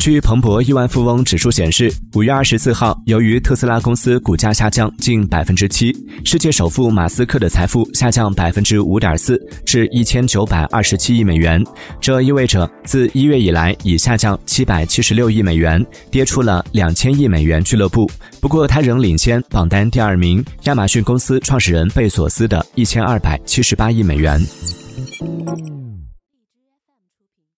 据彭博亿万富翁指数显示五月二十四号由于特斯拉公司股价下降近百分之七世界首富马斯克的财富下降百分之五点四至一千九百二十七亿美元。这意味着自一月以来已下降七百七十六亿美元跌出了两千亿美元俱乐部。不过他仍领先榜单第二名亚马逊公司创始人贝索斯的一千二百七十八亿美元。